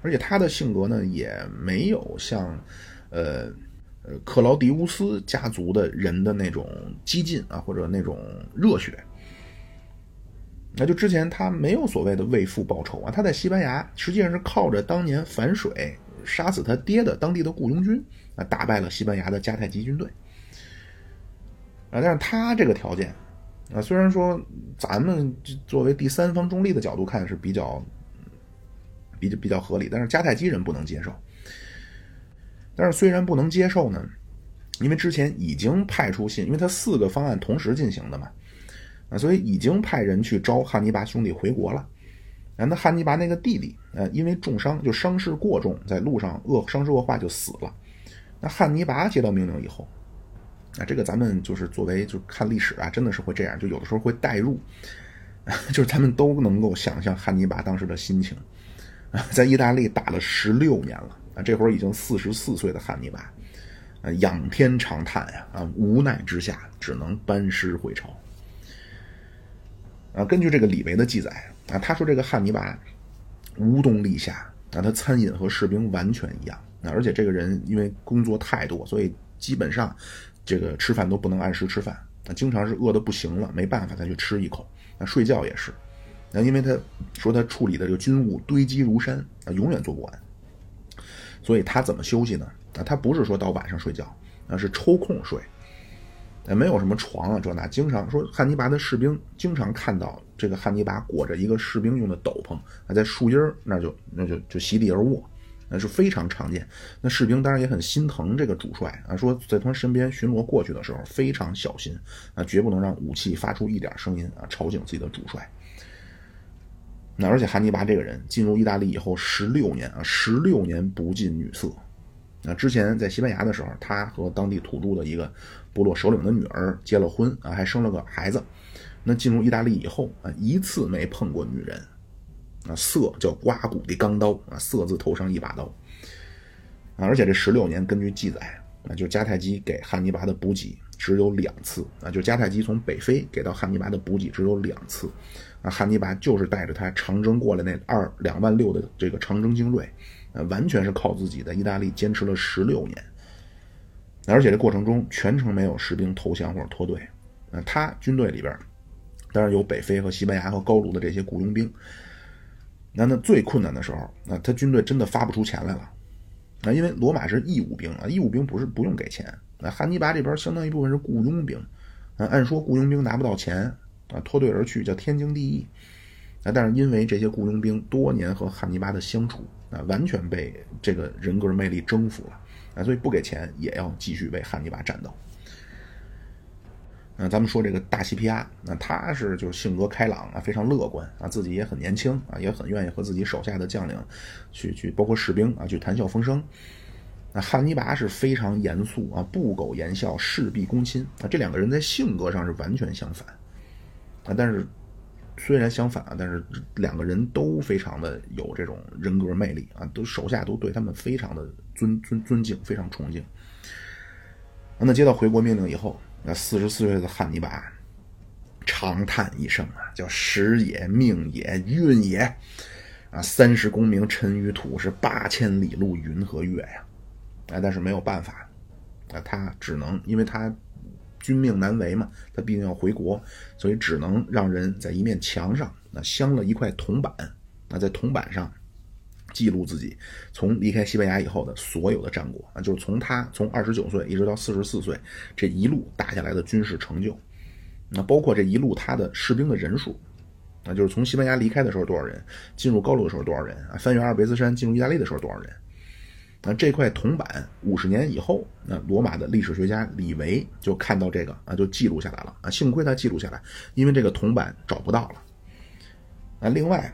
而且他的性格呢，也没有像。呃，呃，克劳迪乌斯家族的人的那种激进啊，或者那种热血，那就之前他没有所谓的为父报仇啊，他在西班牙实际上是靠着当年反水杀死他爹的当地的雇佣军啊，打败了西班牙的迦太基军队啊。但是他这个条件啊，虽然说咱们作为第三方中立的角度看是比较比较比较合理，但是迦太基人不能接受。但是虽然不能接受呢，因为之前已经派出信，因为他四个方案同时进行的嘛，啊，所以已经派人去招汉尼拔兄弟回国了。啊，那汉尼拔那个弟弟，呃，因为重伤就伤势过重，在路上恶伤势恶化就死了。那汉尼拔接到命令以后，啊，这个咱们就是作为就看历史啊，真的是会这样，就有的时候会代入，就是咱们都能够想象汉尼拔当时的心情，啊，在意大利打了十六年了。这会儿已经四十四岁的汉尼拔，呃，仰天长叹呀，啊，无奈之下只能班师回朝。啊，根据这个李维的记载啊，他说这个汉尼拔无冬立夏，啊，他餐饮和士兵完全一样，啊，而且这个人因为工作太多，所以基本上这个吃饭都不能按时吃饭，啊，经常是饿得不行了，没办法再去吃一口。那睡觉也是，那因为他说他处理的这个军务堆积如山，啊，永远做不完。所以他怎么休息呢？啊，他不是说到晚上睡觉，那是抽空睡，呃，没有什么床啊这那。经常说汉尼拔的士兵经常看到这个汉尼拔裹着一个士兵用的斗篷，啊，在树荫那就那就就席地而卧，那是非常常见。那士兵当然也很心疼这个主帅啊，说在他身边巡逻过去的时候非常小心啊，绝不能让武器发出一点声音啊，吵醒自己的主帅。那而且汉尼拔这个人进入意大利以后十六年啊，十六年不近女色。那之前在西班牙的时候，他和当地土著的一个部落首领的女儿结了婚啊，还生了个孩子。那进入意大利以后啊，一次没碰过女人。啊，色叫刮骨的钢刀啊，色字头上一把刀。啊，而且这十六年根据记载，那就迦太基给汉尼拔的补给只有两次啊，就迦太基从北非给到汉尼拔的补给只有两次。汉尼拔就是带着他长征过来那二两万六的这个长征精锐，呃，完全是靠自己在意大利坚持了十六年，而且这过程中全程没有士兵投降或者脱队。呃，他军队里边当然有北非和西班牙和高卢的这些雇佣兵。那那最困难的时候，那他军队真的发不出钱来了。啊，因为罗马是义务兵啊，义务兵不是不用给钱。那汉尼拔这边相当一部分是雇佣兵，啊，按说雇佣兵拿不到钱。啊，脱队而去叫天经地义，啊，但是因为这些雇佣兵多年和汉尼拔的相处，啊，完全被这个人格魅力征服了，啊，所以不给钱也要继续为汉尼拔战斗。嗯，咱们说这个大西皮亚，那他是就是性格开朗啊，非常乐观啊，自己也很年轻啊，也很愿意和自己手下的将领去去，包括士兵啊，去谈笑风生。那汉尼拔是非常严肃啊，不苟言笑，事必躬亲啊，这两个人在性格上是完全相反。啊，但是虽然相反啊，但是两个人都非常的有这种人格魅力啊，都手下都对他们非常的尊尊尊敬，非常崇敬。那接到回国命令以后，那四十四岁的汉尼拔长叹一声啊，叫时也，命也，运也啊，三十功名尘与土，是八千里路云和月呀！啊，但是没有办法啊，他只能因为他。军命难违嘛，他毕竟要回国，所以只能让人在一面墙上那镶了一块铜板，那在铜板上记录自己从离开西班牙以后的所有的战果啊，就是从他从二十九岁一直到四十四岁这一路打下来的军事成就，那包括这一路他的士兵的人数，那就是从西班牙离开的时候多少人，进入高卢的时候多少人啊，翻越阿尔卑斯山进入意大利的时候多少人，那这块铜板五十年以后，那罗马的历史学家李维就看到这个啊，就记录下来了啊。幸亏他记录下来，因为这个铜板找不到了。啊，另外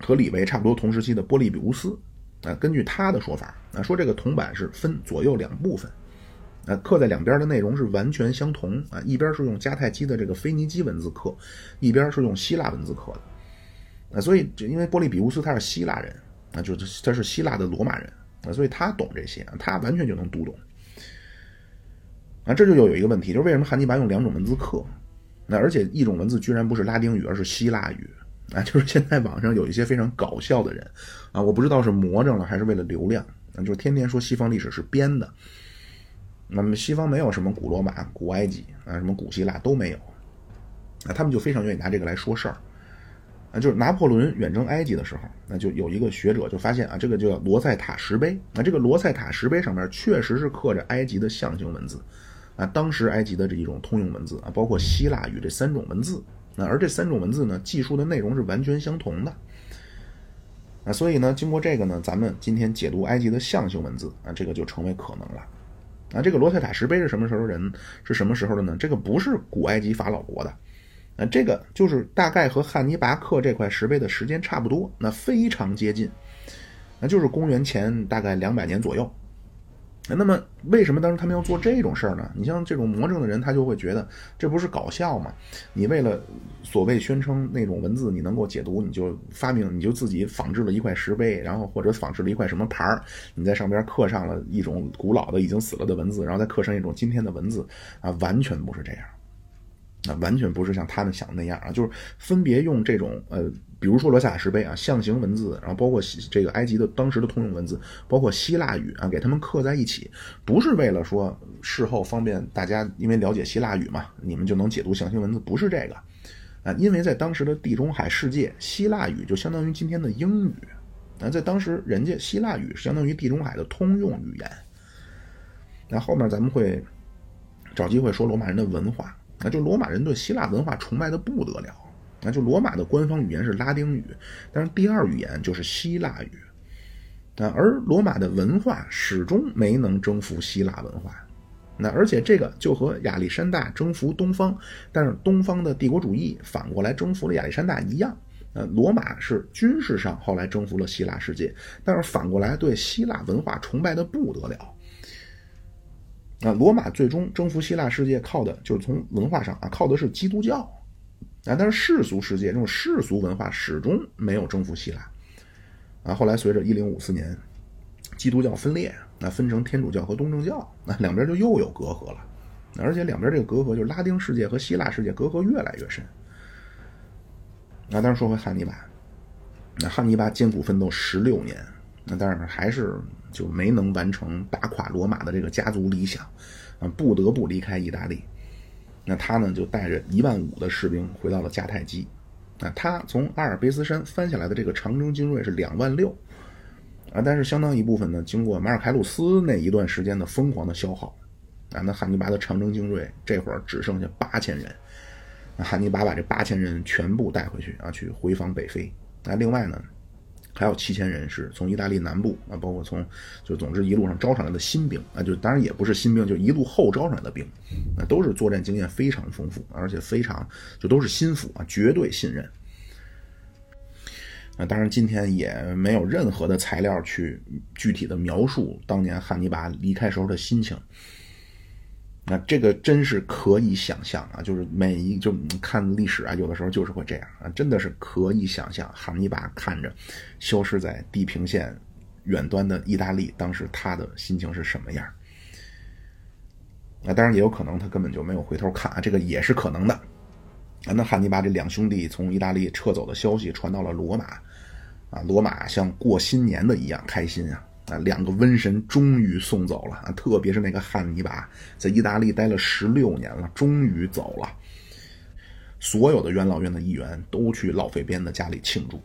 和李维差不多同时期的波利比乌斯啊，根据他的说法啊，说这个铜板是分左右两部分，啊，刻在两边的内容是完全相同啊，一边是用迦太基的这个腓尼基文字刻，一边是用希腊文字刻的。啊，所以就因为波利比乌斯他是希腊人啊，就是他是希腊的罗马人。啊，所以他懂这些，他完全就能读懂。啊，这就又有一个问题，就是为什么汉尼拔用两种文字刻？那而且一种文字居然不是拉丁语，而是希腊语啊！就是现在网上有一些非常搞笑的人啊，我不知道是魔怔了还是为了流量啊，就天天说西方历史是编的。那么西方没有什么古罗马、古埃及啊，什么古希腊都没有啊，他们就非常愿意拿这个来说事儿。啊，就是拿破仑远征埃及的时候，那就有一个学者就发现啊，这个叫罗塞塔石碑。那这个罗塞塔石碑上面确实是刻着埃及的象形文字，啊，当时埃及的这一种通用文字啊，包括希腊语这三种文字。那而这三种文字呢，记述的内容是完全相同的。啊，所以呢，经过这个呢，咱们今天解读埃及的象形文字啊，这个就成为可能了。啊，这个罗塞塔石碑是什么时候人？是什么时候的呢？这个不是古埃及法老国的。那这个就是大概和汉尼拔刻这块石碑的时间差不多，那非常接近，那就是公元前大概两百年左右。那么为什么当时他们要做这种事儿呢？你像这种魔怔的人，他就会觉得这不是搞笑吗？你为了所谓宣称那种文字你能够解读，你就发明，你就自己仿制了一块石碑，然后或者仿制了一块什么牌儿，你在上边刻上了一种古老的已经死了的文字，然后再刻上一种今天的文字啊，完全不是这样。那完全不是像他们想的那样啊，就是分别用这种呃，比如说罗塞塔石碑啊，象形文字，然后包括这个埃及的当时的通用文字，包括希腊语啊，给他们刻在一起，不是为了说事后方便大家，因为了解希腊语嘛，你们就能解读象形文字，不是这个啊，因为在当时的地中海世界，希腊语就相当于今天的英语啊，在当时人家希腊语相当于地中海的通用语言。那后面咱们会找机会说罗马人的文化。那就罗马人对希腊文化崇拜的不得了，那就罗马的官方语言是拉丁语，但是第二语言就是希腊语，啊，而罗马的文化始终没能征服希腊文化，那而且这个就和亚历山大征服东方，但是东方的帝国主义反过来征服了亚历山大一样，呃，罗马是军事上后来征服了希腊世界，但是反过来对希腊文化崇拜的不得了。啊，罗马最终征服希腊世界，靠的就是从文化上啊，靠的是基督教啊。但是世俗世界这种世俗文化始终没有征服希腊啊。后来随着一零五四年基督教分裂，那分成天主教和东正教，那两边就又有隔阂了。而且两边这个隔阂，就是拉丁世界和希腊世界隔阂越来越深。那当然说回汉尼拔，那汉尼拔艰苦奋斗十六年，那但是还是。就没能完成打垮罗马的这个家族理想，啊，不得不离开意大利。那他呢，就带着一万五的士兵回到了迦太基。那，他从阿尔卑斯山翻下来的这个长征精锐是两万六，啊，但是相当一部分呢，经过马尔凯鲁斯那一段时间的疯狂的消耗，啊，那汉尼拔的长征精锐这会儿只剩下八千人。那汉尼拔把这八千人全部带回去啊，去回防北非。那另外呢？还有七千人是从意大利南部啊，包括从就总之一路上招上来的新兵啊，就当然也不是新兵，就一路后招上来的兵，啊，都是作战经验非常丰富，而且非常就都是心腹啊，绝对信任。啊，当然今天也没有任何的材料去具体的描述当年汉尼拔离开时候的心情。那这个真是可以想象啊，就是每一就看历史啊，有的时候就是会这样啊，真的是可以想象汉尼拔看着消失在地平线远端的意大利，当时他的心情是什么样？啊，当然也有可能他根本就没有回头看啊，这个也是可能的啊。那汉尼拔这两兄弟从意大利撤走的消息传到了罗马，啊，罗马像过新年的一样开心啊。啊，两个瘟神终于送走了啊！特别是那个汉尼拔，在意大利待了十六年了，终于走了。所有的元老院的议员都去老费边的家里庆祝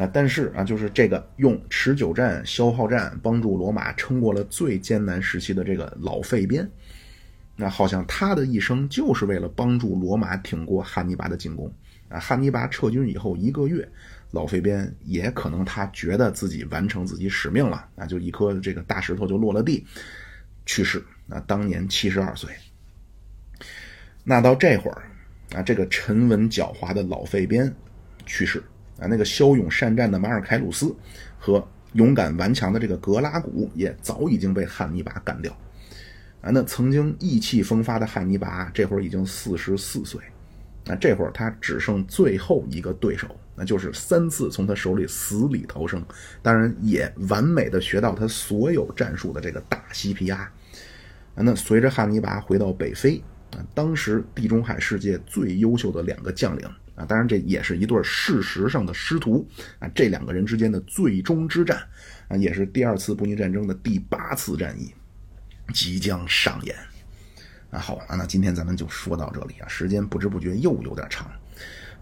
啊！但是啊，就是这个用持久战、消耗战帮助罗马撑过了最艰难时期的这个老费边，那好像他的一生就是为了帮助罗马挺过汉尼拔的进攻啊！汉尼拔撤军以后一个月，老费边也可能他觉得自己完成自己使命了，啊，就一颗这个大石头就落了地，去世，啊，当年七十二岁。那到这会儿，啊，这个沉稳狡猾的老费边去世，啊，那个骁勇善战的马尔凯鲁斯和勇敢顽强的这个格拉古也早已经被汉尼拔干掉。啊，那曾经意气风发的汉尼拔，这会儿已经四十四岁。那这会儿他只剩最后一个对手，那就是三次从他手里死里逃生，当然也完美的学到他所有战术的这个大西皮亚。啊，那随着汉尼拔回到北非，啊，当时地中海世界最优秀的两个将领，啊，当然这也是一对事实上的师徒，啊，这两个人之间的最终之战，啊，也是第二次布匿战争的第八次战役，即将上演。那，好啊，那今天咱们就说到这里啊，时间不知不觉又有点长。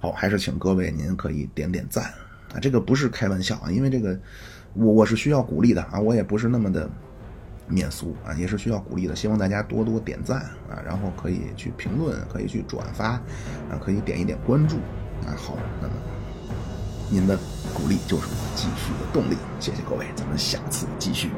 好，还是请各位您可以点点赞啊，这个不是开玩笑啊，因为这个我我是需要鼓励的啊，我也不是那么的面俗啊，也是需要鼓励的，希望大家多多点赞啊，然后可以去评论，可以去转发啊，可以点一点关注啊。好，那么您的鼓励就是我继续的动力，谢谢各位，咱们下次继续。